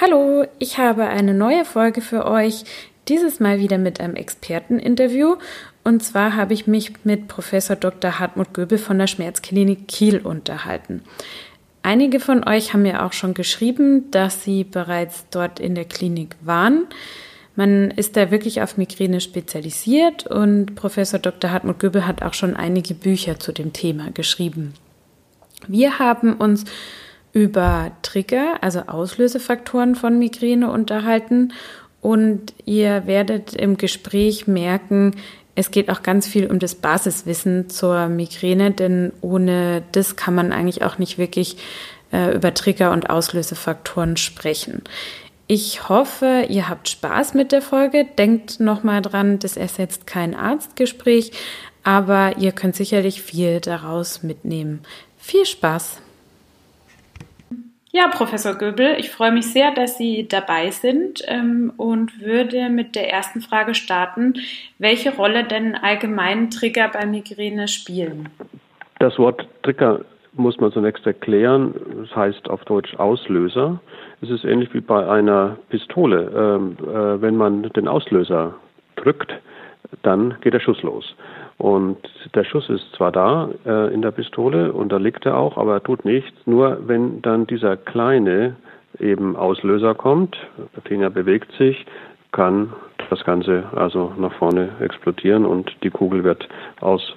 Hallo, ich habe eine neue Folge für euch, dieses Mal wieder mit einem Experteninterview. Und zwar habe ich mich mit Professor Dr. Hartmut Göbel von der Schmerzklinik Kiel unterhalten. Einige von euch haben mir auch schon geschrieben, dass sie bereits dort in der Klinik waren. Man ist da wirklich auf Migräne spezialisiert und Professor Dr. Hartmut Göbel hat auch schon einige Bücher zu dem Thema geschrieben. Wir haben uns über Trigger, also Auslösefaktoren von Migräne unterhalten und ihr werdet im Gespräch merken, es geht auch ganz viel um das Basiswissen zur Migräne, denn ohne das kann man eigentlich auch nicht wirklich äh, über Trigger und Auslösefaktoren sprechen. Ich hoffe, ihr habt Spaß mit der Folge. Denkt nochmal dran, das ersetzt kein Arztgespräch, aber ihr könnt sicherlich viel daraus mitnehmen. Viel Spaß! Ja, Professor Göbel, ich freue mich sehr, dass Sie dabei sind ähm, und würde mit der ersten Frage starten. Welche Rolle denn allgemein Trigger bei Migräne spielen? Das Wort Trigger muss man zunächst erklären. Das heißt auf Deutsch Auslöser. Es ist ähnlich wie bei einer Pistole. Ähm, äh, wenn man den Auslöser drückt, dann geht der Schuss los. Und der Schuss ist zwar da äh, in der Pistole und da liegt er auch, aber er tut nichts. Nur wenn dann dieser kleine eben Auslöser kommt, Finger bewegt sich, kann das Ganze also nach vorne explodieren und die Kugel wird aus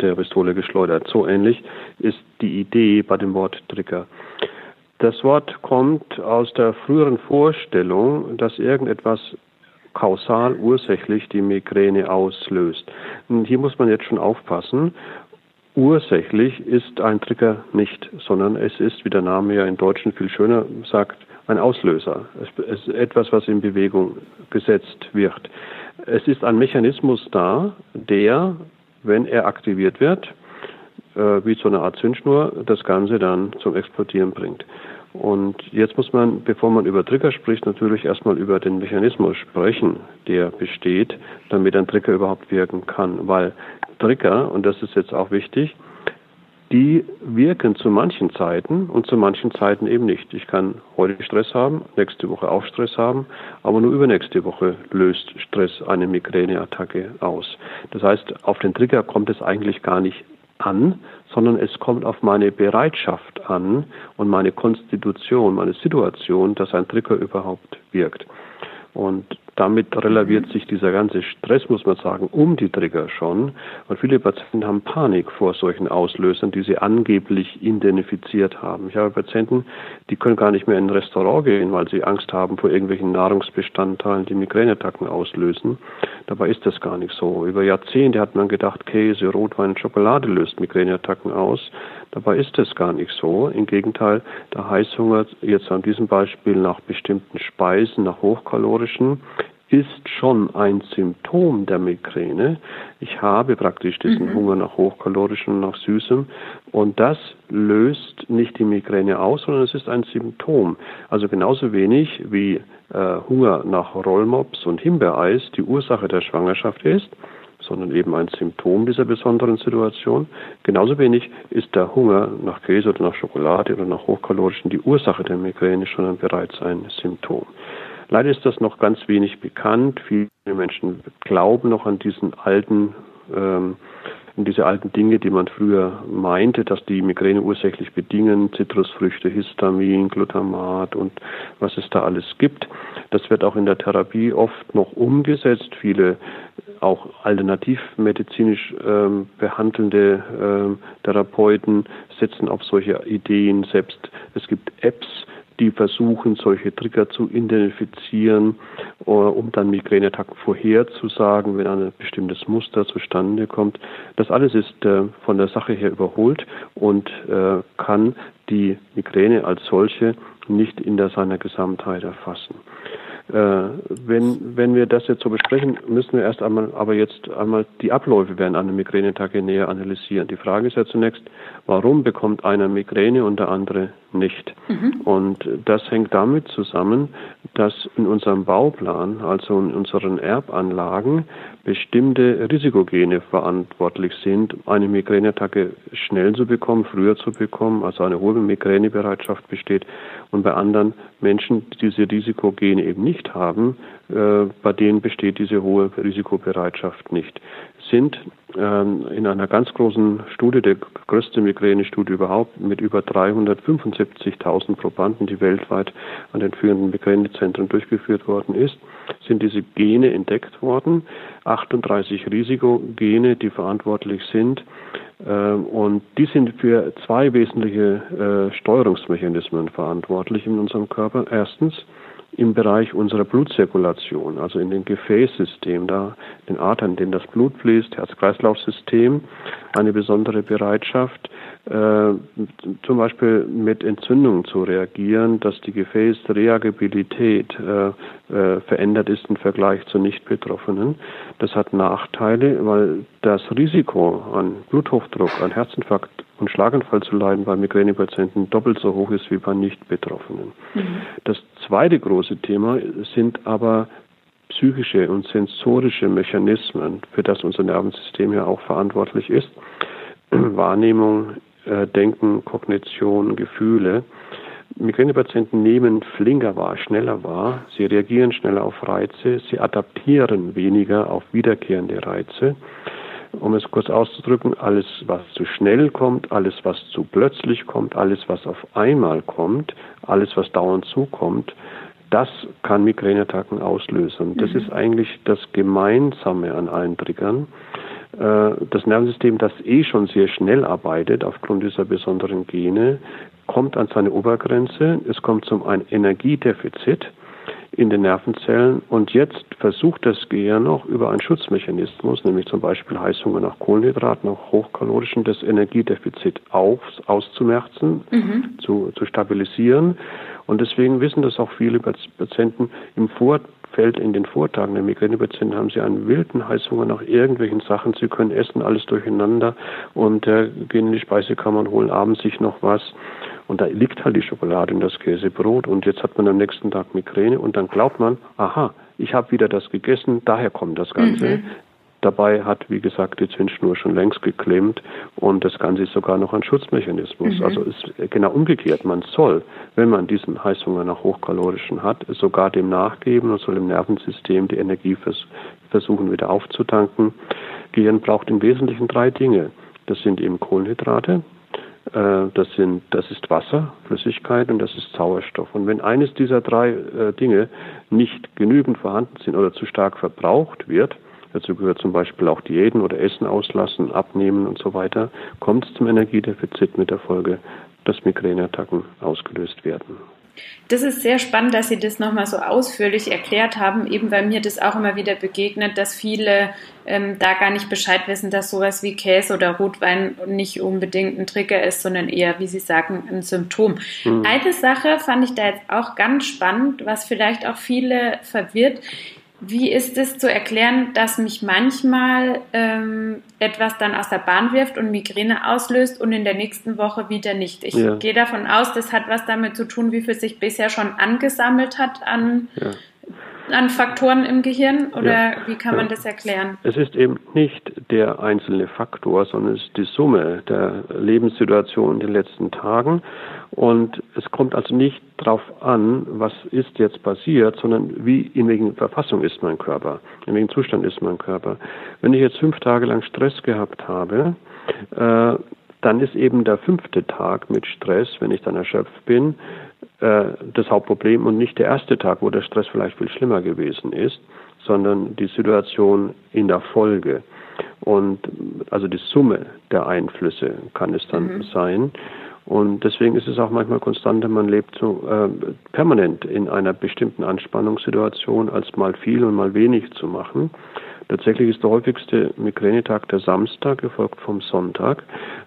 der Pistole geschleudert. So ähnlich ist die Idee bei dem Wort Trigger. Das Wort kommt aus der früheren Vorstellung, dass irgendetwas kausal ursächlich die Migräne auslöst. Und hier muss man jetzt schon aufpassen. Ursächlich ist ein Trigger nicht, sondern es ist, wie der Name ja in Deutschen viel schöner sagt, ein Auslöser. Es ist etwas, was in Bewegung gesetzt wird. Es ist ein Mechanismus da, der, wenn er aktiviert wird, äh, wie so eine Art Zündschnur, das Ganze dann zum Explodieren bringt. Und jetzt muss man, bevor man über Trigger spricht, natürlich erstmal über den Mechanismus sprechen, der besteht, damit ein Trigger überhaupt wirken kann. Weil Trigger, und das ist jetzt auch wichtig, die wirken zu manchen Zeiten und zu manchen Zeiten eben nicht. Ich kann heute Stress haben, nächste Woche auch Stress haben, aber nur übernächste Woche löst Stress eine Migräneattacke aus. Das heißt, auf den Trigger kommt es eigentlich gar nicht an, sondern es kommt auf meine Bereitschaft an und meine Konstitution, meine Situation, dass ein Trigger überhaupt wirkt. Und damit relativiert sich dieser ganze Stress, muss man sagen, um die Trigger schon. Und viele Patienten haben Panik vor solchen Auslösern, die sie angeblich identifiziert haben. Ich habe Patienten, die können gar nicht mehr in ein Restaurant gehen, weil sie Angst haben vor irgendwelchen Nahrungsbestandteilen, die Migräneattacken auslösen. Dabei ist das gar nicht so. Über Jahrzehnte hat man gedacht, Käse, Rotwein, Schokolade löst Migräneattacken aus. Dabei ist es gar nicht so. Im Gegenteil, der Heißhunger jetzt an diesem Beispiel nach bestimmten Speisen, nach hochkalorischen, ist schon ein Symptom der Migräne. Ich habe praktisch diesen mhm. Hunger nach hochkalorischen, nach süßem und das löst nicht die Migräne aus, sondern es ist ein Symptom. Also genauso wenig wie äh, Hunger nach Rollmops und Himbeereis die Ursache der Schwangerschaft ist, sondern eben ein Symptom dieser besonderen Situation. Genauso wenig ist der Hunger nach Käse oder nach Schokolade oder nach hochkalorischen die Ursache der Migräne, sondern bereits ein Symptom. Leider ist das noch ganz wenig bekannt. Viele Menschen glauben noch an diesen alten ähm, in diese alten Dinge, die man früher meinte, dass die Migräne ursächlich bedingen, Zitrusfrüchte, Histamin, Glutamat und was es da alles gibt. Das wird auch in der Therapie oft noch umgesetzt. Viele auch alternativmedizinisch ähm, behandelnde ähm, Therapeuten setzen auf solche Ideen. Selbst es gibt Apps, die versuchen, solche Trigger zu identifizieren, äh, um dann Migräneattacken vorherzusagen, wenn ein bestimmtes Muster zustande kommt. Das alles ist äh, von der Sache her überholt und äh, kann die Migräne als solche nicht in der seiner Gesamtheit erfassen. Äh, wenn, wenn wir das jetzt so besprechen, müssen wir erst einmal, aber jetzt einmal die Abläufe während einer Migränetage näher analysieren. Die Frage ist ja zunächst, warum bekommt einer Migräne und der andere nicht? Mhm. Und das hängt damit zusammen, dass in unserem Bauplan, also in unseren Erbanlagen, bestimmte Risikogene verantwortlich sind, eine Migräneattacke schnell zu bekommen, früher zu bekommen, also eine hohe Migränebereitschaft besteht. Und bei anderen Menschen, die diese Risikogene eben nicht haben, äh, bei denen besteht diese hohe Risikobereitschaft nicht. Sind ähm, in einer ganz großen Studie, der größte Migränestudie überhaupt, mit über 375.000 Probanden, die weltweit an den führenden Migränezentren durchgeführt worden ist, sind diese Gene entdeckt worden. 38 Risikogene, die verantwortlich sind. Ähm, und die sind für zwei wesentliche äh, Steuerungsmechanismen verantwortlich in unserem Körper. Erstens im Bereich unserer Blutzirkulation, also in den Gefäßsystem, da den Adern, in denen das Blut fließt, Herz-Kreislauf-System, eine besondere Bereitschaft, äh, zum Beispiel mit Entzündungen zu reagieren, dass die Gefäßreagibilität äh, äh, verändert ist im Vergleich zu Nicht-Betroffenen. Das hat Nachteile, weil das Risiko an Bluthochdruck, an Herzinfarkt und Schlaganfall zu leiden bei Migränepatienten doppelt so hoch ist wie bei Nicht-Betroffenen. Mhm. Das zweite große Thema sind aber psychische und sensorische Mechanismen, für das unser Nervensystem ja auch verantwortlich ist. Wahrnehmung, äh, Denken, Kognition, Gefühle. Migränepatienten nehmen flinker wahr, schneller wahr, sie reagieren schneller auf Reize, sie adaptieren weniger auf wiederkehrende Reize. Um es kurz auszudrücken, alles, was zu schnell kommt, alles, was zu plötzlich kommt, alles, was auf einmal kommt, alles, was dauernd zukommt, das kann Migräneattacken auslösen. Das mhm. ist eigentlich das Gemeinsame an allen Triggern. Äh, das Nervensystem, das eh schon sehr schnell arbeitet aufgrund dieser besonderen Gene, kommt an seine Obergrenze. Es kommt zum ein Energiedefizit in den Nervenzellen und jetzt versucht das Gehirn noch über einen Schutzmechanismus, nämlich zum Beispiel Heißhunger nach Kohlenhydraten, nach hochkalorischen, das Energiedefizit auf, auszumerzen, mhm. zu, zu stabilisieren. Und deswegen wissen das auch viele Patienten im Vor fällt in den Vortagen der Migränepatienten, haben sie einen wilden Heißhunger nach irgendwelchen Sachen. Sie können essen alles durcheinander und äh, gehen in die Speisekammer und holen abends sich noch was. Und da liegt halt die Schokolade und das Käsebrot und jetzt hat man am nächsten Tag Migräne und dann glaubt man, aha, ich habe wieder das gegessen, daher kommt das Ganze. Mhm. Dabei hat, wie gesagt, die Zündschnur schon längst geklemmt und das Ganze ist sogar noch ein Schutzmechanismus. Mhm. Also ist genau umgekehrt. Man soll, wenn man diesen Heißhunger nach Hochkalorischen hat, sogar dem nachgeben und soll im Nervensystem die Energie vers versuchen wieder aufzutanken. Gehirn braucht im Wesentlichen drei Dinge. Das sind eben Kohlenhydrate, äh, das, sind, das ist Wasser, Flüssigkeit und das ist Sauerstoff. Und wenn eines dieser drei äh, Dinge nicht genügend vorhanden sind oder zu stark verbraucht wird, Dazu gehört zum Beispiel auch Diäten oder Essen auslassen, abnehmen und so weiter. Kommt es zum Energiedefizit mit der Folge, dass Migräneattacken ausgelöst werden. Das ist sehr spannend, dass Sie das nochmal so ausführlich erklärt haben, eben weil mir das auch immer wieder begegnet, dass viele ähm, da gar nicht Bescheid wissen, dass sowas wie Käse oder Rotwein nicht unbedingt ein Trigger ist, sondern eher, wie Sie sagen, ein Symptom. Mhm. Eine Sache fand ich da jetzt auch ganz spannend, was vielleicht auch viele verwirrt. Wie ist es zu erklären, dass mich manchmal ähm, etwas dann aus der Bahn wirft und Migräne auslöst und in der nächsten Woche wieder nicht? Ich ja. gehe davon aus, das hat was damit zu tun, wie viel sich bisher schon angesammelt hat an ja an Faktoren im Gehirn oder ja, wie kann man das erklären? Es ist eben nicht der einzelne Faktor, sondern es ist die Summe der Lebenssituation in den letzten Tagen. Und es kommt also nicht darauf an, was ist jetzt passiert, sondern wie, in welchen Verfassung ist mein Körper, in welchem Zustand ist mein Körper. Wenn ich jetzt fünf Tage lang Stress gehabt habe, äh, dann ist eben der fünfte Tag mit Stress, wenn ich dann erschöpft bin, äh, das Hauptproblem und nicht der erste Tag, wo der Stress vielleicht viel schlimmer gewesen ist, sondern die Situation in der Folge. Und also die Summe der Einflüsse kann es dann mhm. sein. Und deswegen ist es auch manchmal konstanter, man lebt so äh, permanent in einer bestimmten Anspannungssituation, als mal viel und mal wenig zu machen. Tatsächlich ist der häufigste Migränetag der Samstag, gefolgt vom Sonntag,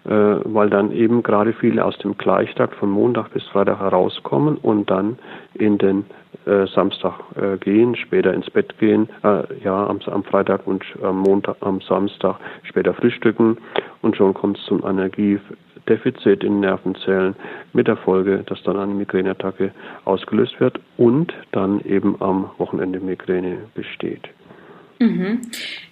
äh, weil dann eben gerade viele aus dem Gleichtag von Montag bis Freitag herauskommen und dann in den äh, Samstag äh, gehen, später ins Bett gehen, äh, ja, am, am, Freitag und am Montag, am Samstag später frühstücken und schon kommt es zum Energiedefizit in Nervenzellen mit der Folge, dass dann eine Migräneattacke ausgelöst wird und dann eben am Wochenende Migräne besteht. Mhm.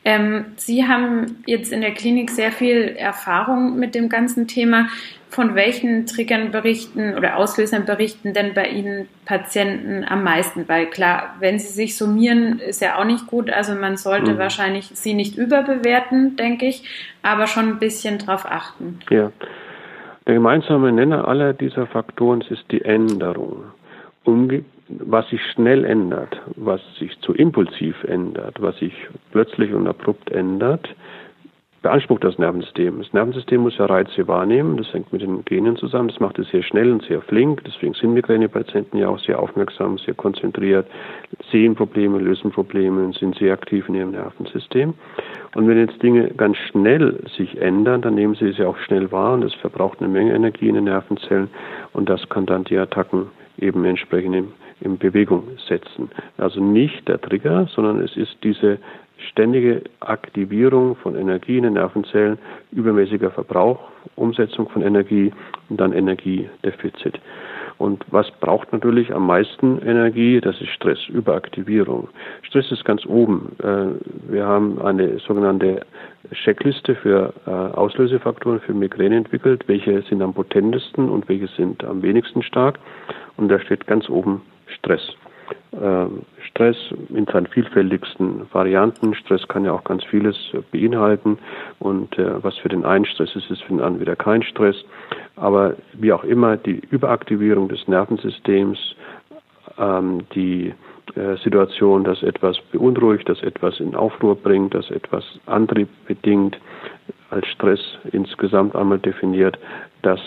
Ähm, Sie haben jetzt in der Klinik sehr viel Erfahrung mit dem ganzen Thema. Von welchen Triggern berichten oder Auslösern berichten denn bei Ihnen Patienten am meisten? Weil klar, wenn sie sich summieren, ist ja auch nicht gut. Also man sollte mhm. wahrscheinlich sie nicht überbewerten, denke ich, aber schon ein bisschen drauf achten. Ja. Der gemeinsame Nenner aller dieser Faktoren ist die Änderung. Umge was sich schnell ändert, was sich zu impulsiv ändert, was sich plötzlich und abrupt ändert, beansprucht das Nervensystem. Das Nervensystem muss ja Reize wahrnehmen, das hängt mit den Genen zusammen, das macht es sehr schnell und sehr flink, deswegen sind Migränepatienten ja auch sehr aufmerksam, sehr konzentriert, sehen Probleme, lösen Probleme sind sehr aktiv in ihrem Nervensystem. Und wenn jetzt Dinge ganz schnell sich ändern, dann nehmen sie es ja auch schnell wahr und es verbraucht eine Menge Energie in den Nervenzellen und das kann dann die Attacken eben entsprechend in, Bewegung setzen. Also nicht der Trigger, sondern es ist diese ständige Aktivierung von Energie in den Nervenzellen, übermäßiger Verbrauch, Umsetzung von Energie und dann Energiedefizit. Und was braucht natürlich am meisten Energie? Das ist Stress, Überaktivierung. Stress ist ganz oben. Äh, wir haben eine sogenannte Checkliste für äh, Auslösefaktoren für Migräne entwickelt. Welche sind am potentesten und welche sind am wenigsten stark? Und da steht ganz oben Stress. Ähm, Stress in seinen vielfältigsten Varianten. Stress kann ja auch ganz vieles beinhalten und äh, was für den einen Stress ist, ist für den anderen wieder kein Stress. Aber wie auch immer, die Überaktivierung des Nervensystems, ähm, die äh, Situation, dass etwas beunruhigt, dass etwas in Aufruhr bringt, dass etwas Antrieb bedingt, als Stress insgesamt einmal definiert, das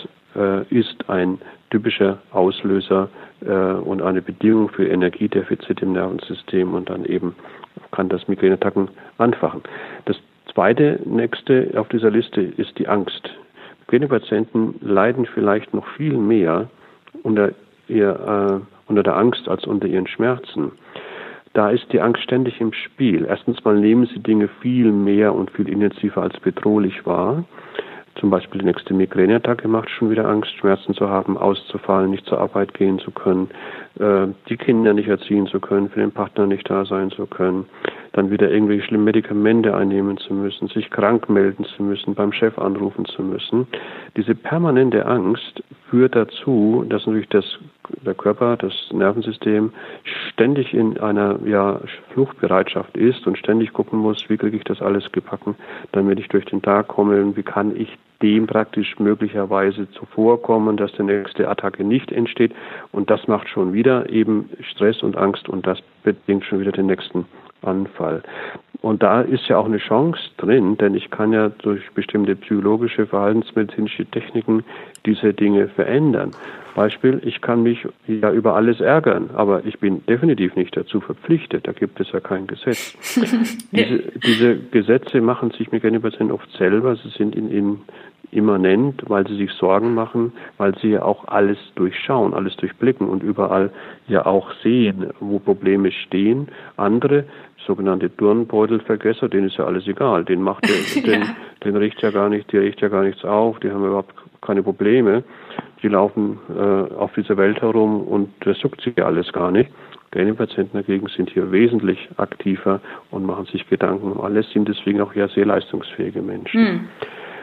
ist ein typischer Auslöser äh, und eine Bedingung für Energiedefizit im Nervensystem und dann eben kann das Migräneattacken anfachen. Das zweite, nächste auf dieser Liste ist die Angst. Migränepatienten leiden vielleicht noch viel mehr unter, ihr, äh, unter der Angst als unter ihren Schmerzen. Da ist die Angst ständig im Spiel. Erstens mal nehmen sie Dinge viel mehr und viel intensiver als bedrohlich wahr. Zum Beispiel die nächste Migräneattacke macht schon wieder Angst, Schmerzen zu haben, auszufallen, nicht zur Arbeit gehen zu können, äh, die Kinder nicht erziehen zu können, für den Partner nicht da sein zu können, dann wieder irgendwelche schlimmen Medikamente einnehmen zu müssen, sich krank melden zu müssen, beim Chef anrufen zu müssen. Diese permanente Angst führt dazu, dass natürlich das, der Körper, das Nervensystem ständig in einer ja, Fluchtbereitschaft ist und ständig gucken muss, wie kriege ich das alles gebacken, damit ich durch den Tag komme und wie kann ich dem praktisch möglicherweise zuvorkommen, dass die nächste Attacke nicht entsteht. Und das macht schon wieder eben Stress und Angst und das bedingt schon wieder den nächsten Anfall. Und da ist ja auch eine Chance drin, denn ich kann ja durch bestimmte psychologische, verhaltensmedizinische Techniken diese Dinge verändern. Beispiel, ich kann mich ja über alles ärgern, aber ich bin definitiv nicht dazu verpflichtet. Da gibt es ja kein Gesetz. diese, diese, Gesetze machen sich Migräne-Patienten oft selber. Sie sind in, in immanent, weil sie sich Sorgen machen, weil sie ja auch alles durchschauen, alles durchblicken und überall ja auch sehen, wo Probleme stehen. Andere, sogenannte Turnbeutelvergesser, denen ist ja alles egal. Den macht der, den, ja. den riecht ja gar nicht, die riecht ja gar nichts auf, die haben überhaupt keine Probleme. Die laufen äh, auf dieser Welt herum und das juckt sie alles gar nicht. Patienten dagegen sind hier wesentlich aktiver und machen sich Gedanken um alles, sind deswegen auch ja sehr leistungsfähige Menschen. Hm.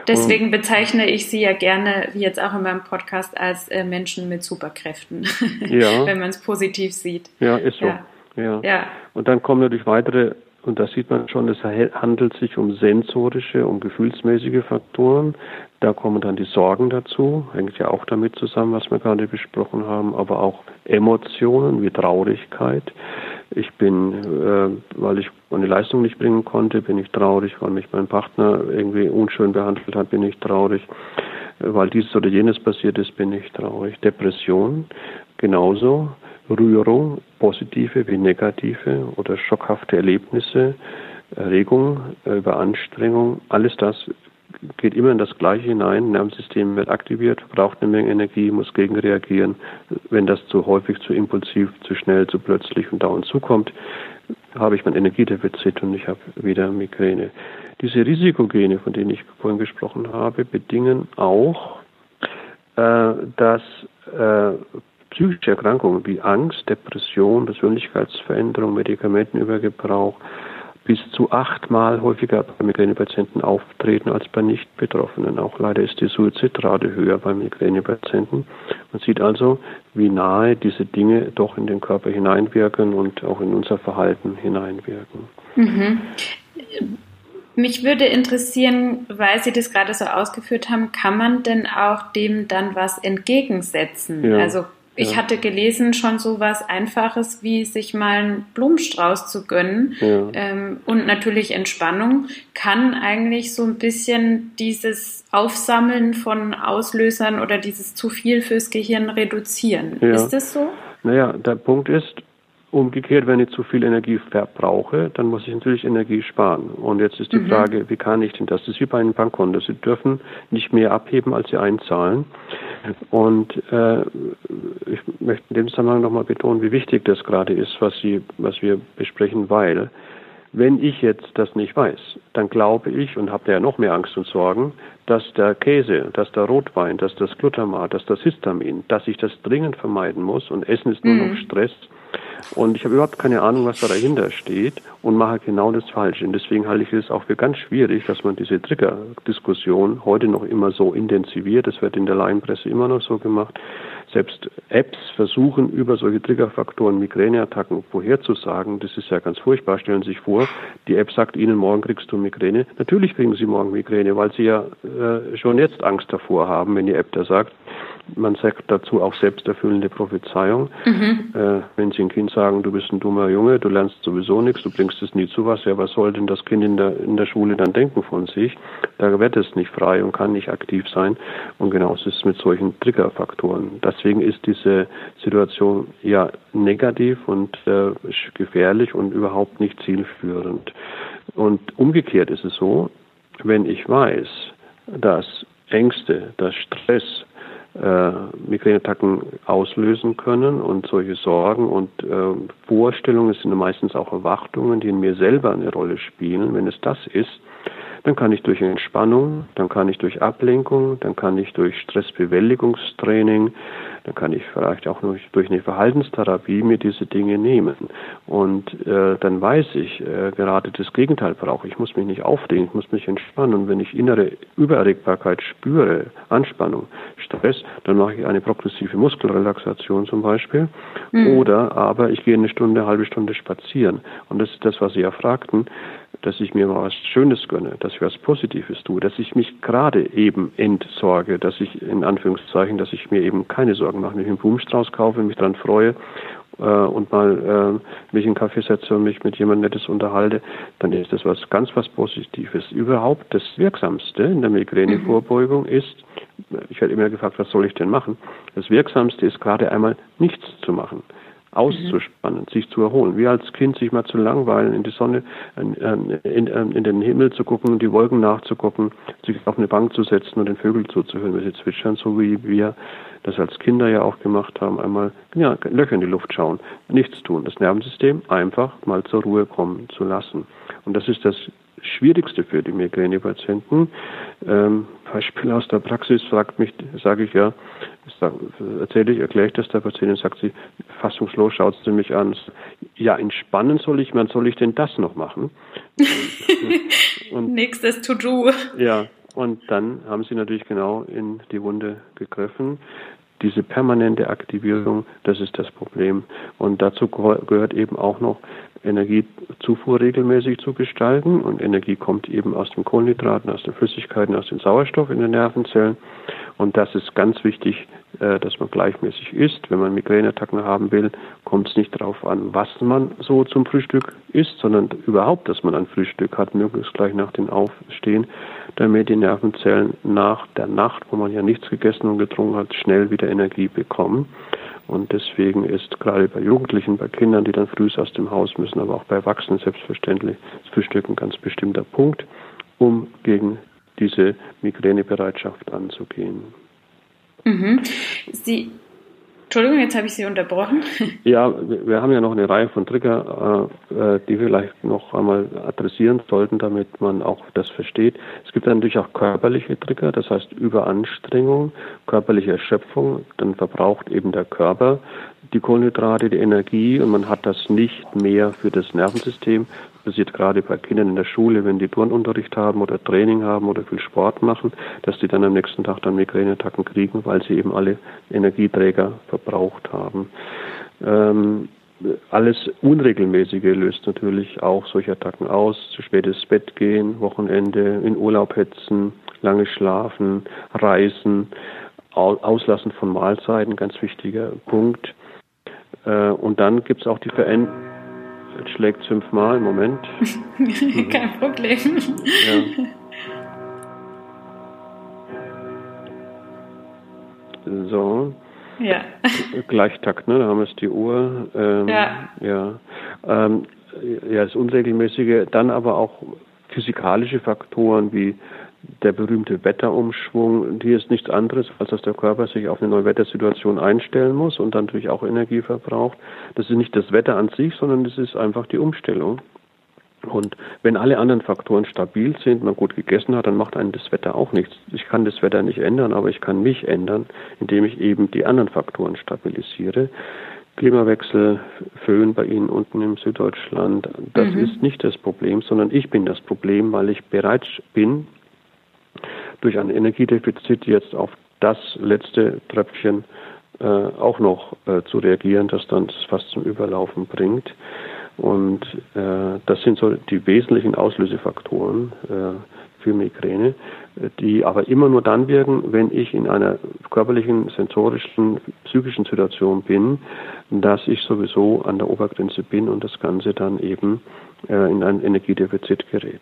Deswegen bezeichne ich sie ja gerne, wie jetzt auch in meinem Podcast, als äh, Menschen mit Superkräften, ja. wenn man es positiv sieht. Ja, ist so. Ja. Ja. ja. Und dann kommen natürlich weitere, und da sieht man schon, es handelt sich um sensorische, um gefühlsmäßige Faktoren. Da kommen dann die Sorgen dazu, hängt ja auch damit zusammen, was wir gerade besprochen haben, aber auch Emotionen wie Traurigkeit. Ich bin, äh, weil ich meine Leistung nicht bringen konnte, bin ich traurig, weil mich mein Partner irgendwie unschön behandelt hat, bin ich traurig, weil dieses oder jenes passiert ist, bin ich traurig. Depression genauso, Rührung, positive wie negative oder schockhafte Erlebnisse, Erregung, über Anstrengung, alles das geht immer in das Gleiche hinein. Nervensystem wird aktiviert, braucht eine Menge Energie, muss gegenreagieren. Wenn das zu häufig, zu impulsiv, zu schnell, zu plötzlich und dauernd zukommt, habe ich mein Energiedefizit und ich habe wieder Migräne. Diese Risikogene, von denen ich vorhin gesprochen habe, bedingen auch, äh, dass äh, psychische Erkrankungen wie Angst, Depression, Persönlichkeitsveränderung, Medikamentenübergebrauch, bis zu achtmal häufiger bei Migränepatienten auftreten als bei Nicht-Betroffenen. Auch leider ist die Suizidrate höher bei Migränepatienten. Man sieht also, wie nahe diese Dinge doch in den Körper hineinwirken und auch in unser Verhalten hineinwirken. Mhm. Mich würde interessieren, weil Sie das gerade so ausgeführt haben, kann man denn auch dem dann was entgegensetzen? Ja. Also ich ja. hatte gelesen, schon so was Einfaches wie sich mal einen Blumenstrauß zu gönnen ja. ähm, und natürlich Entspannung kann eigentlich so ein bisschen dieses Aufsammeln von Auslösern oder dieses zu viel fürs Gehirn reduzieren. Ja. Ist das so? Naja, der Punkt ist, Umgekehrt, wenn ich zu viel Energie verbrauche, dann muss ich natürlich Energie sparen. Und jetzt ist die mhm. Frage, wie kann ich denn das? Das ist wie bei einem Bankkonto. Sie dürfen nicht mehr abheben, als Sie einzahlen. Und äh, ich möchte in dem Zusammenhang nochmal betonen, wie wichtig das gerade ist, was, Sie, was wir besprechen, weil wenn ich jetzt das nicht weiß, dann glaube ich und habe ja noch mehr Angst und Sorgen, dass der Käse, dass der Rotwein, dass das Glutamat, dass das Histamin, dass ich das dringend vermeiden muss und Essen ist nur mhm. noch Stress und ich habe überhaupt keine Ahnung, was da dahinter steht und mache genau das Falsche. Und deswegen halte ich es auch für ganz schwierig, dass man diese Trigger-Diskussion heute noch immer so intensiviert. Das wird in der Laienpresse immer noch so gemacht. Selbst Apps versuchen, über solche Triggerfaktoren Migräneattacken vorherzusagen. Das ist ja ganz furchtbar. Stellen Sie sich vor, die App sagt Ihnen, morgen kriegst du Migräne. Natürlich kriegen Sie morgen Migräne, weil Sie ja äh, schon jetzt Angst davor haben, wenn die App da sagt. Man sagt dazu auch selbsterfüllende Prophezeiung. Mhm. Äh, wenn Sie ein Kind sagen, du bist ein dummer Junge, du lernst sowieso nichts, du bringst es nie zu was, ja, was soll denn das Kind in der, in der Schule dann denken von sich? Da wird es nicht frei und kann nicht aktiv sein. Und genauso ist es mit solchen Triggerfaktoren. Deswegen ist diese Situation ja negativ und äh, gefährlich und überhaupt nicht zielführend. Und umgekehrt ist es so, wenn ich weiß, dass Ängste, dass Stress äh, Migräneattacken auslösen können und solche Sorgen und äh, Vorstellungen sind meistens auch Erwartungen, die in mir selber eine Rolle spielen. Wenn es das ist, dann kann ich durch Entspannung, dann kann ich durch Ablenkung, dann kann ich durch Stressbewältigungstraining, dann kann ich vielleicht auch durch, durch eine Verhaltenstherapie mir diese Dinge nehmen. Und äh, dann weiß ich, äh, gerade das Gegenteil brauche. Ich muss mich nicht aufregen, ich muss mich entspannen. Und wenn ich innere Übererregbarkeit spüre, Anspannung, Stress, dann mache ich eine progressive Muskelrelaxation zum Beispiel. Mhm. Oder aber ich gehe eine Stunde, eine halbe Stunde spazieren. Und das ist das, was Sie ja fragten dass ich mir mal was Schönes gönne, dass ich was Positives tue, dass ich mich gerade eben entsorge, dass ich in Anführungszeichen, dass ich mir eben keine Sorgen mache, mich einen Blumenstrauß kaufe, mich daran freue äh, und mal äh, mich in einen Kaffee setze und mich mit jemandem Nettes unterhalte, dann ist das was ganz was Positives. Überhaupt das Wirksamste in der Migränevorbeugung ist, ich werde immer gefragt, was soll ich denn machen? Das Wirksamste ist gerade einmal nichts zu machen auszuspannen, mhm. sich zu erholen. Wie als Kind sich mal zu langweilen, in die Sonne, in, in, in, den Himmel zu gucken, die Wolken nachzugucken, sich auf eine Bank zu setzen und den Vögeln zuzuhören, wenn sie zwitschern, so wie wir das als Kinder ja auch gemacht haben, einmal ja, Löcher in die Luft schauen, nichts tun, das Nervensystem einfach mal zur Ruhe kommen zu lassen. Und das ist das Schwierigste für die Migränepatienten. Ähm, Beispiel aus der Praxis sagt mich, sage ich ja, erzähle ich, erkläre ich das der Patientin, sagt sie, fassungslos schaut sie mich an. Ja, entspannen soll ich, wann soll ich denn das noch machen? und, Nächstes To-Do. Ja, und dann haben sie natürlich genau in die Wunde gegriffen. Diese permanente Aktivierung, das ist das Problem. Und dazu gehört eben auch noch Energiezufuhr regelmäßig zu gestalten. Und Energie kommt eben aus den Kohlenhydraten, aus den Flüssigkeiten, aus dem Sauerstoff in den Nervenzellen. Und das ist ganz wichtig, äh, dass man gleichmäßig isst. Wenn man Migräneattacken haben will, kommt es nicht darauf an, was man so zum Frühstück isst, sondern überhaupt, dass man ein Frühstück hat, möglichst gleich nach dem Aufstehen, damit die Nervenzellen nach der Nacht, wo man ja nichts gegessen und getrunken hat, schnell wieder Energie bekommen. Und deswegen ist gerade bei Jugendlichen, bei Kindern, die dann früh aus dem Haus müssen, aber auch bei Erwachsenen selbstverständlich das Frühstück ein ganz bestimmter Punkt, um gegen diese Migränebereitschaft anzugehen. Mhm. Sie Entschuldigung, jetzt habe ich Sie unterbrochen. Ja, wir haben ja noch eine Reihe von Trigger, äh, äh, die wir vielleicht noch einmal adressieren sollten, damit man auch das versteht. Es gibt natürlich auch körperliche Trigger, das heißt Überanstrengung, körperliche Erschöpfung, dann verbraucht eben der Körper die Kohlenhydrate, die Energie und man hat das nicht mehr für das Nervensystem. Das passiert gerade bei Kindern in der Schule, wenn die Turnunterricht haben oder Training haben oder viel Sport machen, dass die dann am nächsten Tag dann Migräneattacken kriegen, weil sie eben alle Energieträger verbraucht haben. Ähm, alles Unregelmäßige löst natürlich auch solche Attacken aus. Zu spät ins Bett gehen, Wochenende, in Urlaub hetzen, lange schlafen, reisen, Auslassen von Mahlzeiten, ganz wichtiger Punkt. Äh, und dann gibt es auch die Veränderung. Jetzt schlägt fünfmal im Moment. Kein Problem. Ja. So. Ja. Gleichtakt, ne? Da haben wir es die Uhr. Ähm, ja. Ja. Ähm, ja, das Unregelmäßige. Dann aber auch physikalische Faktoren wie der berühmte Wetterumschwung, die ist nichts anderes, als dass der Körper sich auf eine neue Wettersituation einstellen muss und dann natürlich auch Energie verbraucht. Das ist nicht das Wetter an sich, sondern das ist einfach die Umstellung. Und wenn alle anderen Faktoren stabil sind, man gut gegessen hat, dann macht einem das Wetter auch nichts. Ich kann das Wetter nicht ändern, aber ich kann mich ändern, indem ich eben die anderen Faktoren stabilisiere. Klimawechsel, Föhn bei Ihnen unten im Süddeutschland, das mhm. ist nicht das Problem, sondern ich bin das Problem, weil ich bereit bin, durch ein Energiedefizit jetzt auf das letzte Tröpfchen äh, auch noch äh, zu reagieren, das dann fast zum Überlaufen bringt. Und äh, das sind so die wesentlichen Auslösefaktoren äh, für Migräne, die aber immer nur dann wirken, wenn ich in einer körperlichen, sensorischen, psychischen Situation bin, dass ich sowieso an der Obergrenze bin und das Ganze dann eben äh, in ein Energiedefizit gerät.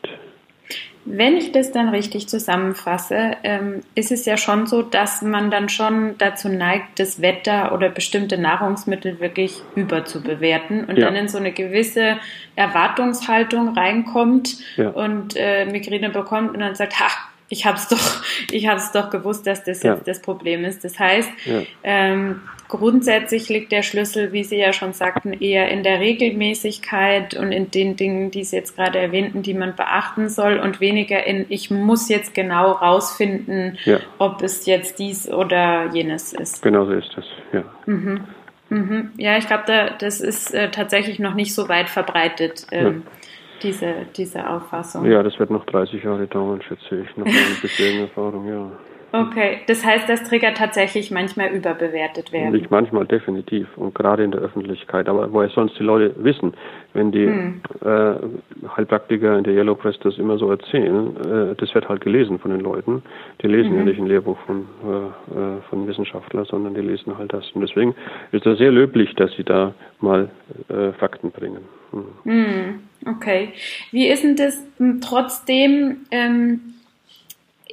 Wenn ich das dann richtig zusammenfasse, ähm, ist es ja schon so, dass man dann schon dazu neigt, das Wetter oder bestimmte Nahrungsmittel wirklich überzubewerten und ja. dann in so eine gewisse Erwartungshaltung reinkommt ja. und äh, Migräne bekommt und dann sagt, ha, ich habe es doch, ich habe es doch gewusst, dass das ja. jetzt das Problem ist. Das heißt, ähm, Grundsätzlich liegt der Schlüssel, wie Sie ja schon sagten, eher in der Regelmäßigkeit und in den Dingen, die Sie jetzt gerade erwähnten, die man beachten soll und weniger in, ich muss jetzt genau rausfinden, ja. ob es jetzt dies oder jenes ist. Genau so ist das, ja. Mhm. Mhm. Ja, ich glaube, da, das ist äh, tatsächlich noch nicht so weit verbreitet. Ähm, ja. Diese, diese Auffassung. Ja, das wird noch 30 Jahre dauern, schätze ich, nach meiner bisherigen Erfahrung, ja. Okay, das heißt, dass Trigger tatsächlich manchmal überbewertet werden. Nicht manchmal, definitiv. Und gerade in der Öffentlichkeit. Aber woher sonst die Leute wissen, wenn die hm. äh, Heilpraktiker in der Yellow Press das immer so erzählen, äh, das wird halt gelesen von den Leuten. Die lesen mhm. ja nicht ein Lehrbuch von, äh, äh, von Wissenschaftlern, sondern die lesen halt das. Und deswegen ist das sehr löblich, dass sie da mal äh, Fakten bringen. Hm. Mhm. Okay. Wie ist denn das trotzdem? Ähm,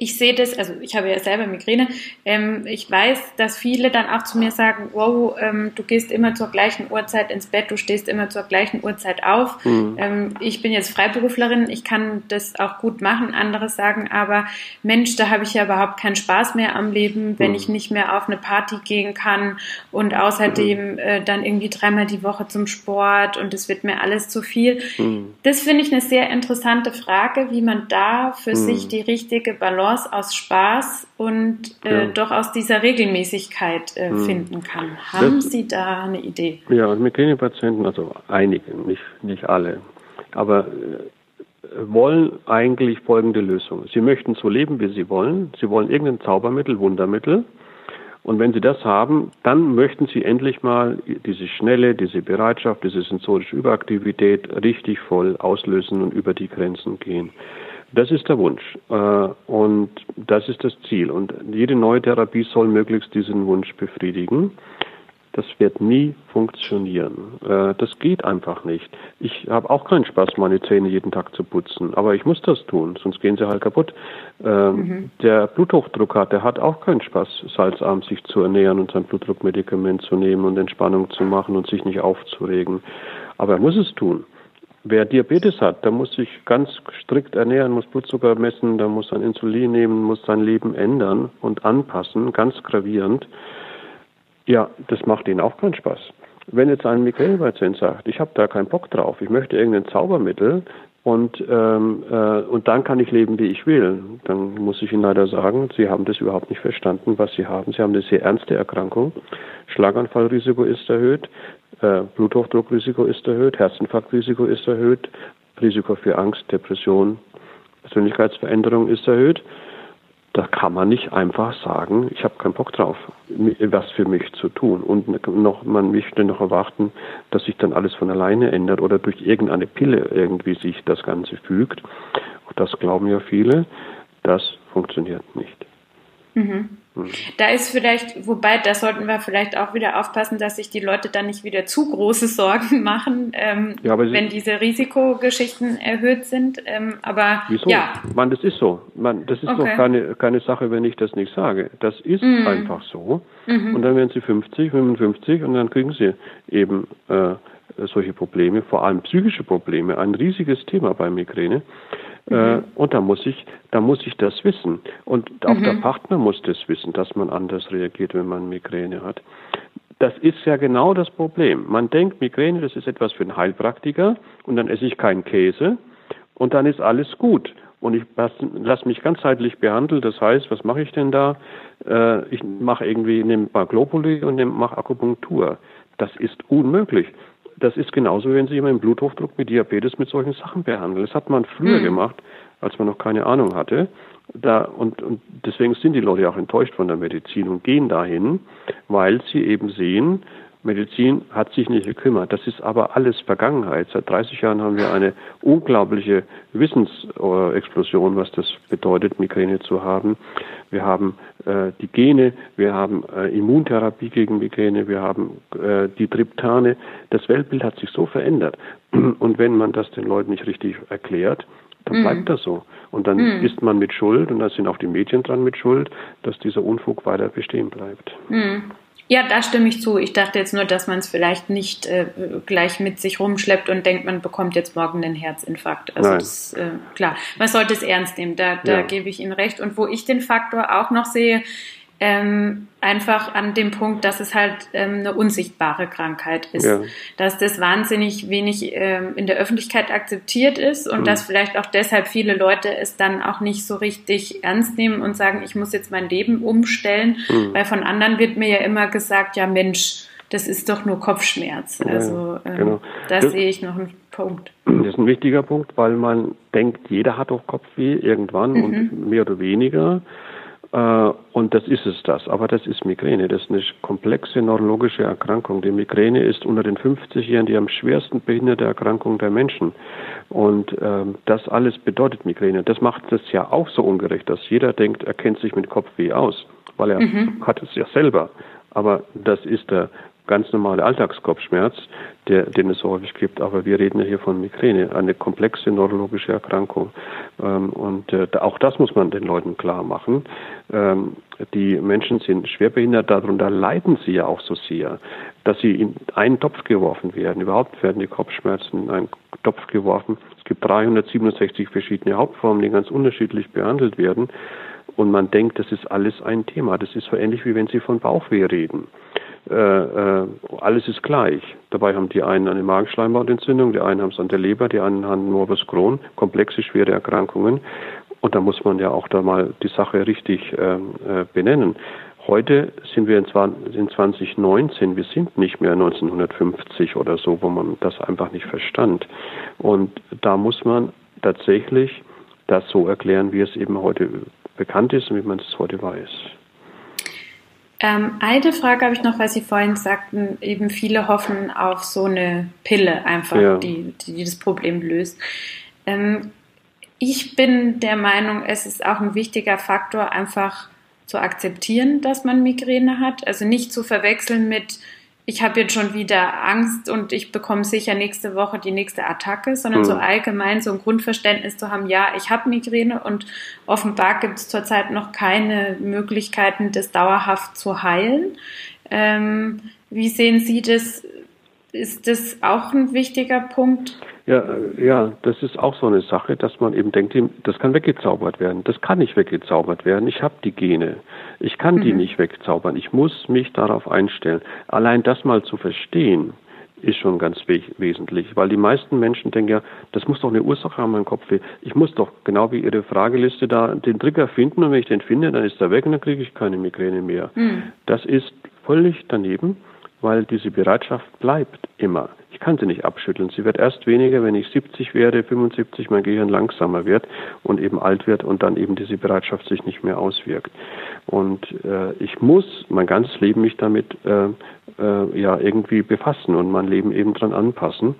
ich sehe das, also ich habe ja selber Migräne, ähm, ich weiß, dass viele dann auch zu mir sagen, wow, ähm, du gehst immer zur gleichen Uhrzeit ins Bett, du stehst immer zur gleichen Uhrzeit auf. Mhm. Ähm, ich bin jetzt Freiberuflerin, ich kann das auch gut machen. Andere sagen aber, Mensch, da habe ich ja überhaupt keinen Spaß mehr am Leben, wenn mhm. ich nicht mehr auf eine Party gehen kann und außerdem mhm. äh, dann irgendwie dreimal die Woche zum Sport und es wird mir alles zu viel. Mhm. Das finde ich eine sehr interessante Frage, wie man da für mhm. sich die richtige Balance Balance aus Spaß und äh, ja. doch aus dieser Regelmäßigkeit äh, hm. finden kann. Haben das, Sie da eine Idee? Ja, Migräne-Patienten, also einige, nicht, nicht alle, aber äh, wollen eigentlich folgende Lösung. Sie möchten so leben, wie sie wollen. Sie wollen irgendein Zaubermittel, Wundermittel. Und wenn Sie das haben, dann möchten Sie endlich mal diese Schnelle, diese Bereitschaft, diese sensorische Überaktivität richtig voll auslösen und über die Grenzen gehen. Das ist der Wunsch äh, und das ist das Ziel. Und jede neue Therapie soll möglichst diesen Wunsch befriedigen. Das wird nie funktionieren. Äh, das geht einfach nicht. Ich habe auch keinen Spaß, meine Zähne jeden Tag zu putzen, aber ich muss das tun, sonst gehen sie halt kaputt. Ähm, mhm. Der Bluthochdruck hat, der hat auch keinen Spaß, salzarm sich zu ernähren und sein Blutdruckmedikament zu nehmen und Entspannung zu machen und sich nicht aufzuregen. Aber er muss es tun. Wer Diabetes hat, der muss sich ganz strikt ernähren, muss Blutzucker messen, der muss sein Insulin nehmen, muss sein Leben ändern und anpassen, ganz gravierend. Ja, das macht ihnen auch keinen Spaß. Wenn jetzt ein Migränepatient sagt, ich habe da keinen Bock drauf, ich möchte irgendein Zaubermittel und, ähm, äh, und dann kann ich leben, wie ich will, dann muss ich Ihnen leider sagen, Sie haben das überhaupt nicht verstanden, was Sie haben. Sie haben eine sehr ernste Erkrankung. Schlaganfallrisiko ist erhöht, äh, Bluthochdruckrisiko ist erhöht, Herzinfarktrisiko ist erhöht, Risiko für Angst, Depression, Persönlichkeitsveränderung ist erhöht. Da kann man nicht einfach sagen, ich habe keinen Bock drauf, was für mich zu tun. Und noch, man möchte noch erwarten, dass sich dann alles von alleine ändert oder durch irgendeine Pille irgendwie sich das Ganze fügt. Auch das glauben ja viele. Das funktioniert nicht. Mhm. mhm. Da ist vielleicht, wobei, da sollten wir vielleicht auch wieder aufpassen, dass sich die Leute dann nicht wieder zu große Sorgen machen, ähm, ja, wenn diese Risikogeschichten erhöht sind. Ähm, aber wieso? ja. Man, das ist so. Man, das ist okay. doch keine, keine Sache, wenn ich das nicht sage. Das ist mhm. einfach so. Mhm. Und dann werden sie 50, 55 und dann kriegen sie eben äh, solche Probleme, vor allem psychische Probleme, ein riesiges Thema bei Migräne. Äh, mhm. und da muss ich, da muss ich das wissen. Und auch mhm. der Partner muss das wissen, dass man anders reagiert, wenn man Migräne hat. Das ist ja genau das Problem. Man denkt, Migräne, das ist etwas für einen Heilpraktiker und dann esse ich keinen Käse und dann ist alles gut. Und ich lasse mich ganzheitlich behandeln. Das heißt, was mache ich denn da? Äh, ich mache irgendwie, nehme ein paar Globuli und mache Akupunktur. Das ist unmöglich. Das ist genauso, wenn Sie jemanden Bluthochdruck mit Diabetes mit solchen Sachen behandeln. Das hat man früher mhm. gemacht, als man noch keine Ahnung hatte. Da, und, und deswegen sind die Leute auch enttäuscht von der Medizin und gehen dahin, weil sie eben sehen, Medizin hat sich nicht gekümmert. Das ist aber alles Vergangenheit. Seit 30 Jahren haben wir eine unglaubliche Wissensexplosion, was das bedeutet, Migräne zu haben. Wir haben äh, die Gene, wir haben äh, Immuntherapie gegen Migräne, wir haben äh, die Triptane. Das Weltbild hat sich so verändert. Und wenn man das den Leuten nicht richtig erklärt, dann mhm. bleibt das so. Und dann mhm. ist man mit Schuld, und da sind auch die Medien dran mit Schuld, dass dieser Unfug weiter bestehen bleibt. Mhm. Ja, da stimme ich zu. Ich dachte jetzt nur, dass man es vielleicht nicht äh, gleich mit sich rumschleppt und denkt, man bekommt jetzt morgen einen Herzinfarkt. Also das, äh, klar, man sollte es ernst nehmen. Da, da ja. gebe ich Ihnen recht. Und wo ich den Faktor auch noch sehe, ähm, einfach an dem Punkt, dass es halt ähm, eine unsichtbare Krankheit ist. Ja. Dass das wahnsinnig wenig ähm, in der Öffentlichkeit akzeptiert ist und mhm. dass vielleicht auch deshalb viele Leute es dann auch nicht so richtig ernst nehmen und sagen, ich muss jetzt mein Leben umstellen, mhm. weil von anderen wird mir ja immer gesagt, ja Mensch, das ist doch nur Kopfschmerz. Also ähm, genau. da sehe ich noch einen Punkt. Das ist ein wichtiger Punkt, weil man denkt, jeder hat doch Kopfweh irgendwann mhm. und mehr oder weniger. Äh, und das ist es das. Aber das ist Migräne. Das ist eine komplexe neurologische Erkrankung. Die Migräne ist unter den 50-Jährigen die am schwersten behinderte Erkrankung der Menschen. Und ähm, das alles bedeutet Migräne. Das macht es ja auch so ungerecht, dass jeder denkt, er kennt sich mit Kopfweh aus, weil er mhm. hat es ja selber. Aber das ist der ganz normale Alltagskopfschmerz, der, den es häufig gibt. Aber wir reden ja hier von Migräne, eine komplexe neurologische Erkrankung. Ähm, und äh, auch das muss man den Leuten klar machen. Ähm, die Menschen sind schwerbehindert, darunter leiden sie ja auch so sehr, dass sie in einen Topf geworfen werden. Überhaupt werden die Kopfschmerzen in einen Topf geworfen. Es gibt 367 verschiedene Hauptformen, die ganz unterschiedlich behandelt werden. Und man denkt, das ist alles ein Thema. Das ist so ähnlich wie wenn Sie von Bauchweh reden äh, äh, alles ist gleich. Dabei haben die einen eine Magenschleimhautentzündung, die einen haben es an der Leber, die anderen haben Morbus Crohn, komplexe, schwere Erkrankungen. Und da muss man ja auch da mal die Sache richtig ähm, äh, benennen. Heute sind wir in 2019, wir sind nicht mehr 1950 oder so, wo man das einfach nicht verstand. Und da muss man tatsächlich das so erklären, wie es eben heute bekannt ist und wie man es heute weiß. Ähm, eine Frage habe ich noch, weil Sie vorhin sagten, eben viele hoffen auf so eine Pille einfach, ja. die, die das Problem löst. Ähm, ich bin der Meinung, es ist auch ein wichtiger Faktor, einfach zu akzeptieren, dass man Migräne hat. Also nicht zu verwechseln mit, ich habe jetzt schon wieder Angst und ich bekomme sicher nächste Woche die nächste Attacke, sondern mhm. so allgemein so ein Grundverständnis zu haben, ja, ich habe Migräne und offenbar gibt es zurzeit noch keine Möglichkeiten, das dauerhaft zu heilen. Ähm, wie sehen Sie das? Ist das auch ein wichtiger Punkt? Ja, ja, das ist auch so eine Sache, dass man eben denkt, das kann weggezaubert werden. Das kann nicht weggezaubert werden. Ich habe die Gene. Ich kann mhm. die nicht wegzaubern. Ich muss mich darauf einstellen. Allein das mal zu verstehen, ist schon ganz we wesentlich, weil die meisten Menschen denken ja, das muss doch eine Ursache haben im Kopf. Ich muss doch genau wie Ihre Frageliste da den Trigger finden und wenn ich den finde, dann ist er weg und dann kriege ich keine Migräne mehr. Mhm. Das ist völlig daneben, weil diese Bereitschaft bleibt immer kann sie nicht abschütteln. Sie wird erst weniger, wenn ich 70 werde, 75, mein Gehirn langsamer wird und eben alt wird und dann eben diese Bereitschaft sich nicht mehr auswirkt. Und äh, ich muss mein ganzes Leben mich damit äh, äh, ja irgendwie befassen und mein Leben eben dran anpassen.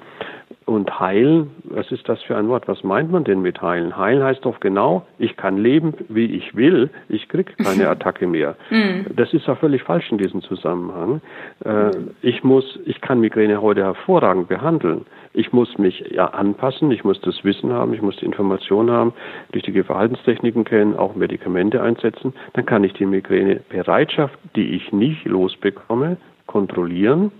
Und heilen, was ist das für ein Wort? Was meint man denn mit heilen? Heilen heißt doch genau, ich kann leben, wie ich will, ich kriege keine Attacke mehr. Mhm. Das ist ja völlig falsch in diesem Zusammenhang. Äh, ich muss, ich kann Migräne heute hervorragend behandeln. Ich muss mich ja anpassen, ich muss das Wissen haben, ich muss die Information haben, richtige Verhaltenstechniken kennen, auch Medikamente einsetzen. Dann kann ich die Migränebereitschaft, die ich nicht losbekomme, kontrollieren.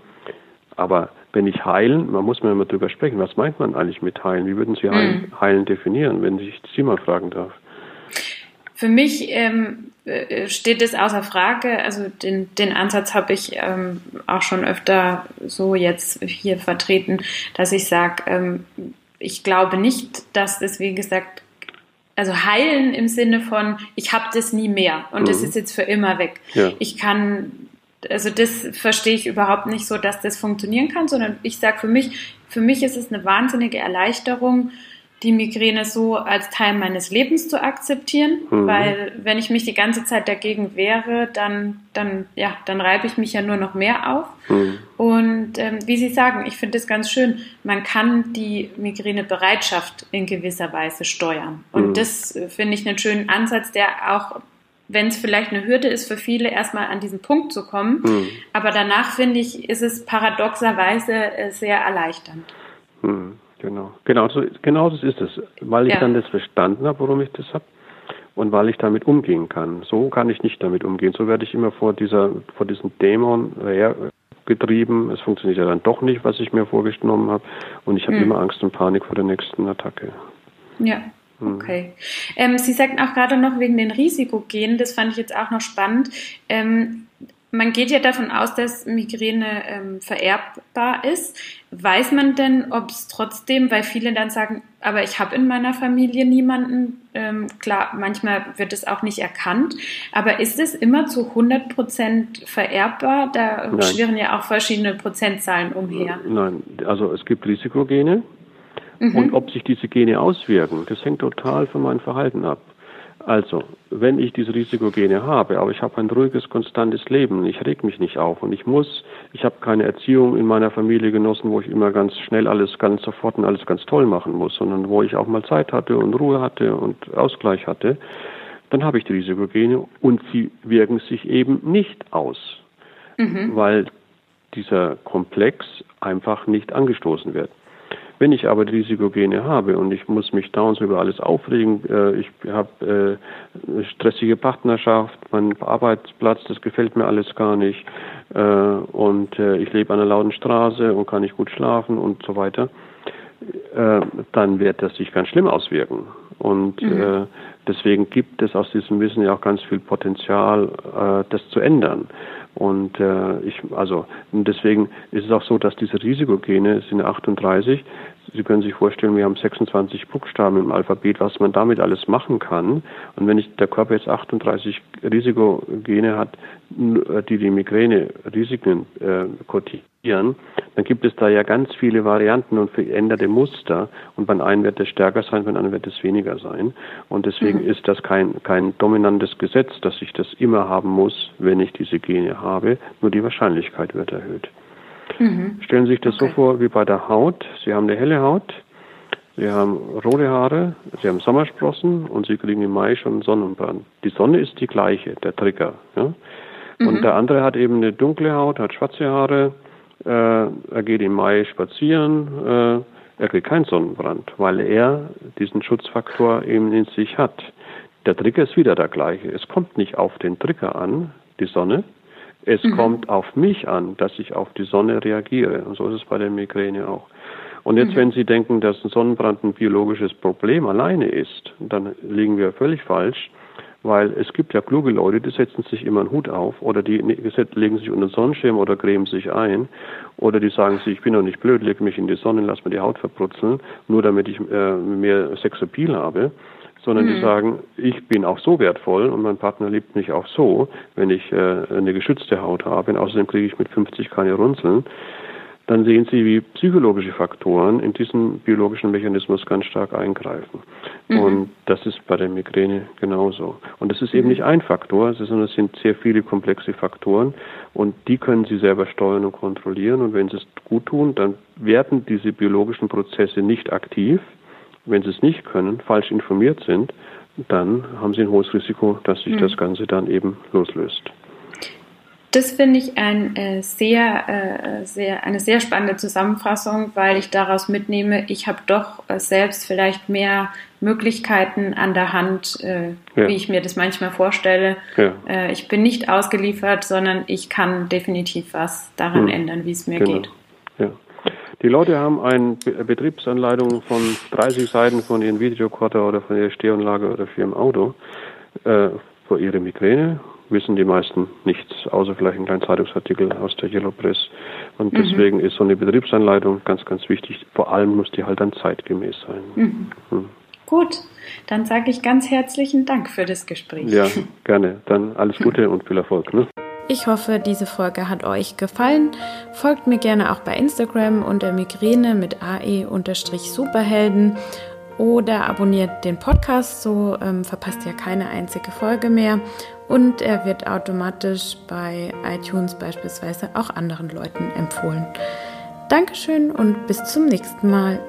Aber wenn ich heilen, man muss mal immer drüber sprechen, was meint man eigentlich mit heilen? Wie würden Sie heilen, mhm. heilen definieren, wenn ich Sie mal fragen darf? Für mich ähm, äh, steht es außer Frage. Also den, den Ansatz habe ich ähm, auch schon öfter so jetzt hier vertreten, dass ich sage, ähm, ich glaube nicht, dass es, wie gesagt, also heilen im Sinne von, ich habe das nie mehr und mhm. das ist jetzt für immer weg. Ja. Ich kann also das verstehe ich überhaupt nicht so, dass das funktionieren kann, sondern ich sage für mich, für mich ist es eine wahnsinnige Erleichterung, die Migräne so als Teil meines Lebens zu akzeptieren, mhm. weil wenn ich mich die ganze Zeit dagegen wehre, dann, dann, ja, dann reibe ich mich ja nur noch mehr auf. Mhm. Und ähm, wie Sie sagen, ich finde es ganz schön, man kann die Migränebereitschaft in gewisser Weise steuern. Und mhm. das äh, finde ich einen schönen Ansatz, der auch wenn es vielleicht eine Hürde ist für viele, erstmal an diesen Punkt zu kommen. Mhm. Aber danach, finde ich, ist es paradoxerweise äh, sehr erleichternd. Mhm, genau, genau so, genau das ist es. Weil ich ja. dann das verstanden habe, warum ich das habe und weil ich damit umgehen kann. So kann ich nicht damit umgehen. So werde ich immer vor dieser, vor diesem Dämon getrieben. Es funktioniert ja dann doch nicht, was ich mir vorgenommen habe. Und ich habe mhm. immer Angst und Panik vor der nächsten Attacke. Ja. Mhm. Okay. Ähm, Sie sagten auch gerade noch wegen den Risikogenen, das fand ich jetzt auch noch spannend. Ähm, man geht ja davon aus, dass Migräne ähm, vererbbar ist. Weiß man denn, ob es trotzdem, weil viele dann sagen, aber ich habe in meiner Familie niemanden, ähm, klar, manchmal wird es auch nicht erkannt, aber ist es immer zu 100 Prozent vererbbar? Da Nein. schwirren ja auch verschiedene Prozentzahlen umher. Nein, also es gibt Risikogene, Mhm. Und ob sich diese Gene auswirken, das hängt total von meinem Verhalten ab. Also, wenn ich diese Risikogene habe, aber ich habe ein ruhiges, konstantes Leben, ich reg mich nicht auf und ich muss, ich habe keine Erziehung in meiner Familie genossen, wo ich immer ganz schnell alles ganz sofort und alles ganz toll machen muss, sondern wo ich auch mal Zeit hatte und Ruhe hatte und Ausgleich hatte, dann habe ich die Risikogene und sie wirken sich eben nicht aus, mhm. weil dieser Komplex einfach nicht angestoßen wird. Wenn ich aber Risikogene habe und ich muss mich dauernd über alles aufregen, äh, ich habe äh, stressige Partnerschaft, mein Arbeitsplatz, das gefällt mir alles gar nicht äh, und äh, ich lebe an einer lauten Straße und kann nicht gut schlafen und so weiter, äh, dann wird das sich ganz schlimm auswirken. Und mhm. Äh, deswegen gibt es aus diesem Wissen ja auch ganz viel Potenzial, das zu ändern. Und äh, ich, also deswegen ist es auch so, dass diese Risikogene sind 38. Sie können sich vorstellen, wir haben 26 Buchstaben im Alphabet, was man damit alles machen kann. Und wenn ich, der Körper jetzt 38 Risikogene hat, die die Migräne-Risiken äh, kodieren, dann gibt es da ja ganz viele Varianten und veränderte Muster. Und beim einen wird es stärker sein, beim anderen wird es weniger sein. Und deswegen mhm. ist das kein, kein dominantes Gesetz, dass ich das immer haben muss, wenn ich diese Gene habe. Nur die Wahrscheinlichkeit wird erhöht. Mhm. Stellen Sie sich das okay. so vor wie bei der Haut. Sie haben eine helle Haut, Sie haben rote Haare, Sie haben Sommersprossen und Sie kriegen im Mai schon Sonnenbrand. Die Sonne ist die gleiche, der Trigger. Ja? Und mhm. der andere hat eben eine dunkle Haut, hat schwarze Haare äh, er geht im Mai spazieren, äh, er kriegt keinen Sonnenbrand, weil er diesen Schutzfaktor eben in sich hat. Der Trigger ist wieder der gleiche. Es kommt nicht auf den Trigger an, die Sonne. Es mhm. kommt auf mich an, dass ich auf die Sonne reagiere. Und so ist es bei der Migräne auch. Und jetzt, mhm. wenn Sie denken, dass ein Sonnenbrand ein biologisches Problem alleine ist, dann liegen wir völlig falsch, weil es gibt ja kluge Leute, die setzen sich immer einen Hut auf oder die legen sich unter den Sonnenschirm oder cremen sich ein oder die sagen sich, ich bin doch nicht blöd, leg mich in die Sonne, lass mir die Haut verbrutzeln, nur damit ich äh, mehr Sexappeal habe sondern mhm. die sagen, ich bin auch so wertvoll und mein Partner liebt mich auch so, wenn ich äh, eine geschützte Haut habe und außerdem kriege ich mit 50 keine Runzeln dann sehen Sie, wie psychologische Faktoren in diesen biologischen Mechanismus ganz stark eingreifen. Mhm. Und das ist bei der Migräne genauso. Und das ist eben mhm. nicht ein Faktor, sondern es sind sehr viele komplexe Faktoren und die können Sie selber steuern und kontrollieren. Und wenn Sie es gut tun, dann werden diese biologischen Prozesse nicht aktiv. Wenn Sie es nicht können, falsch informiert sind, dann haben Sie ein hohes Risiko, dass sich mhm. das Ganze dann eben loslöst. Das finde ich ein, äh, sehr, äh, sehr, eine sehr spannende Zusammenfassung, weil ich daraus mitnehme, ich habe doch äh, selbst vielleicht mehr Möglichkeiten an der Hand, äh, ja. wie ich mir das manchmal vorstelle. Ja. Äh, ich bin nicht ausgeliefert, sondern ich kann definitiv was daran hm. ändern, wie es mir genau. geht. Die Leute haben eine Betriebsanleitung von 30 Seiten von ihrem Videoquarter oder von ihrer Stehanlage oder für ihrem Auto äh, für ihre Migräne wissen die meisten nichts, außer vielleicht einen kleinen Zeitungsartikel aus der Yellow Press. Und mhm. deswegen ist so eine Betriebsanleitung ganz, ganz wichtig. Vor allem muss die halt dann zeitgemäß sein. Mhm. Mhm. Gut, dann sage ich ganz herzlichen Dank für das Gespräch. Ja, gerne. Dann alles Gute und viel Erfolg. Ne? Ich hoffe, diese Folge hat euch gefallen. Folgt mir gerne auch bei Instagram unter Migräne mit AE-Superhelden oder abonniert den Podcast, so ähm, verpasst ihr keine einzige Folge mehr und er wird automatisch bei iTunes beispielsweise auch anderen Leuten empfohlen. Dankeschön und bis zum nächsten Mal.